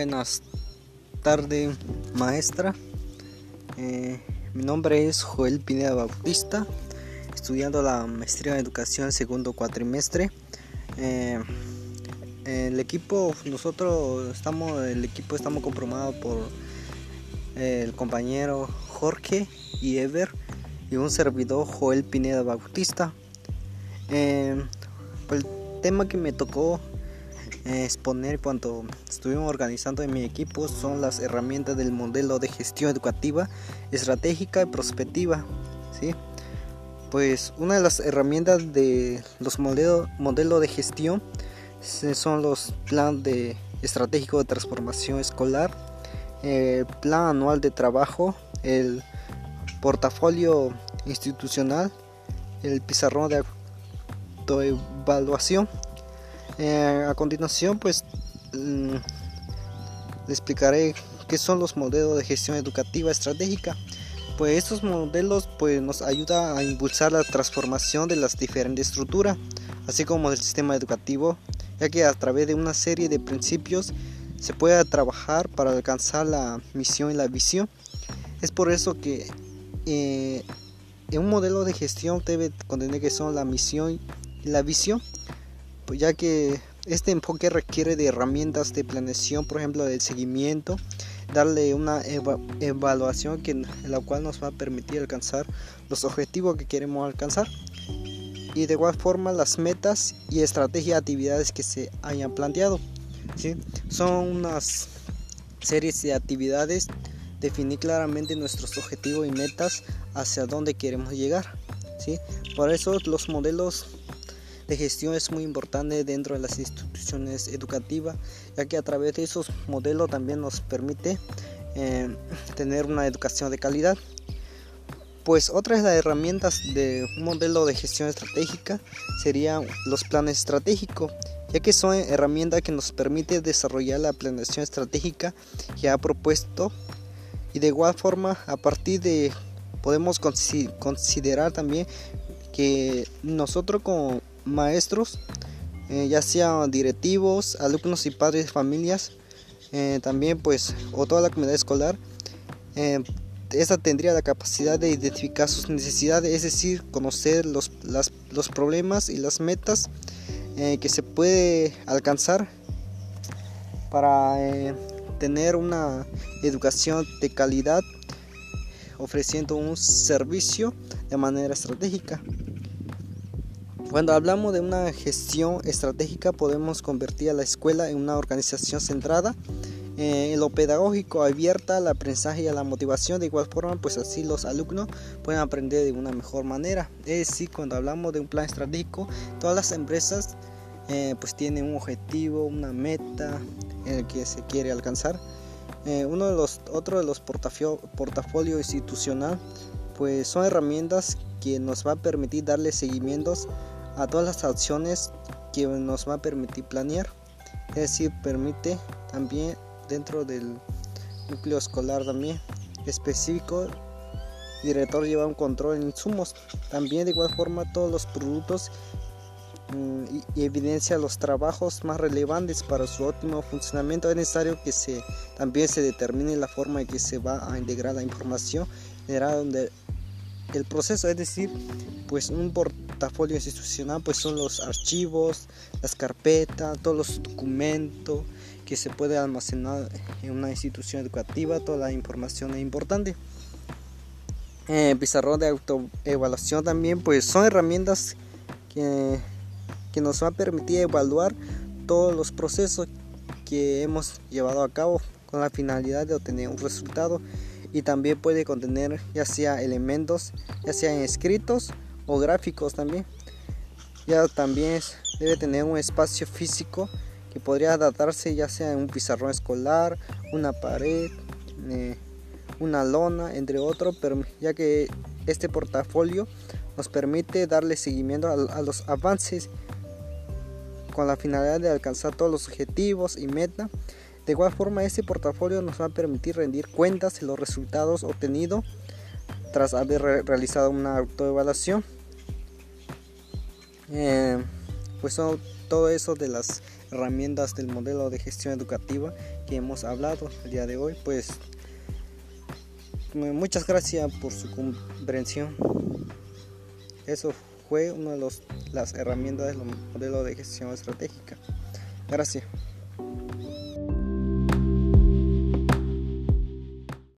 buenas tardes, maestra. Eh, mi nombre es Joel Pineda Bautista, estudiando la maestría en educación segundo cuatrimestre. Eh, el equipo, nosotros estamos, el equipo estamos conformados por el compañero Jorge y Ever y un servidor Joel Pineda Bautista. Eh, el tema que me tocó exponer cuando estuvimos organizando en mi equipo son las herramientas del modelo de gestión educativa, estratégica y prospectiva. ¿sí? Pues una de las herramientas de los modelos modelo de gestión son los plan de estratégico de transformación escolar, el plan anual de trabajo, el portafolio institucional, el pizarrón de autoevaluación eh, a continuación, pues mm, explicaré qué son los modelos de gestión educativa estratégica. Pues estos modelos pues, nos ayudan a impulsar la transformación de las diferentes estructuras, así como del sistema educativo, ya que a través de una serie de principios se puede trabajar para alcanzar la misión y la visión. Es por eso que eh, en un modelo de gestión debe contener que son la misión y la visión ya que este enfoque requiere de herramientas de planeación, por ejemplo, del seguimiento, darle una evaluación que, la cual nos va a permitir alcanzar los objetivos que queremos alcanzar y de igual forma las metas y estrategias de actividades que se hayan planteado. ¿sí? Son unas series de actividades, definir claramente nuestros objetivos y metas hacia dónde queremos llegar. ¿sí? Por eso los modelos de gestión es muy importante dentro de las instituciones educativas, ya que a través de esos modelos también nos permite eh, tener una educación de calidad. Pues otras las herramientas de un modelo de gestión estratégica serían los planes estratégicos, ya que son herramientas que nos permite desarrollar la planeación estratégica que ha propuesto y de igual forma a partir de podemos considerar también que nosotros como maestros, eh, ya sean directivos, alumnos y padres de familias, eh, también pues, o toda la comunidad escolar, eh, esta tendría la capacidad de identificar sus necesidades, es decir, conocer los, los problemas y las metas que se puede alcanzar para tener una educación de calidad ofreciendo un servicio de manera estratégica. Cuando hablamos de una gestión estratégica podemos convertir a la escuela en una organización centrada eh, en lo pedagógico, abierta al aprendizaje y a la motivación. De igual forma, pues así los alumnos pueden aprender de una mejor manera. Es decir, cuando hablamos de un plan estratégico, todas las empresas eh, pues tienen un objetivo, una meta en el que se quiere alcanzar. Eh, uno de los otro de los portafolio institucional pues son herramientas que nos va a permitir darle seguimientos a todas las acciones que nos va a permitir planear. Es decir, permite también dentro del núcleo escolar también específico director lleva un control en insumos. También de igual forma todos los productos mm, y, evidencia los trabajos más relevantes para su óptimo funcionamiento. Es necesario que se, también se determine la forma en que se va a integrar la información generada donde el proceso, es decir, pues un portafolio institucional pues son los archivos, las carpetas, todos los documentos que se puede almacenar en una institución educativa, toda la información es importante. Eh, pizarrón de autoevaluación también pues son herramientas que, que nos va a permitir evaluar todos los procesos que hemos llevado a cabo con la finalidad de obtener un resultado y también puede contener ya sea elementos, ya sean escritos gráficos también. Ya también debe tener un espacio físico que podría adaptarse ya sea un pizarrón escolar, una pared, eh, una lona, entre otros, ya que este portafolio nos permite darle seguimiento a los avances con la finalidad de alcanzar todos los objetivos y metas de igual forma, este portafolio nos va a permitir rendir cuentas de los resultados obtenidos tras haber realizado una autoevaluación. Eh, pues son todo eso de las herramientas del modelo de gestión educativa que hemos hablado el día de hoy. Pues muchas gracias por su comprensión. Eso fue una de las herramientas del modelo de gestión estratégica. Gracias.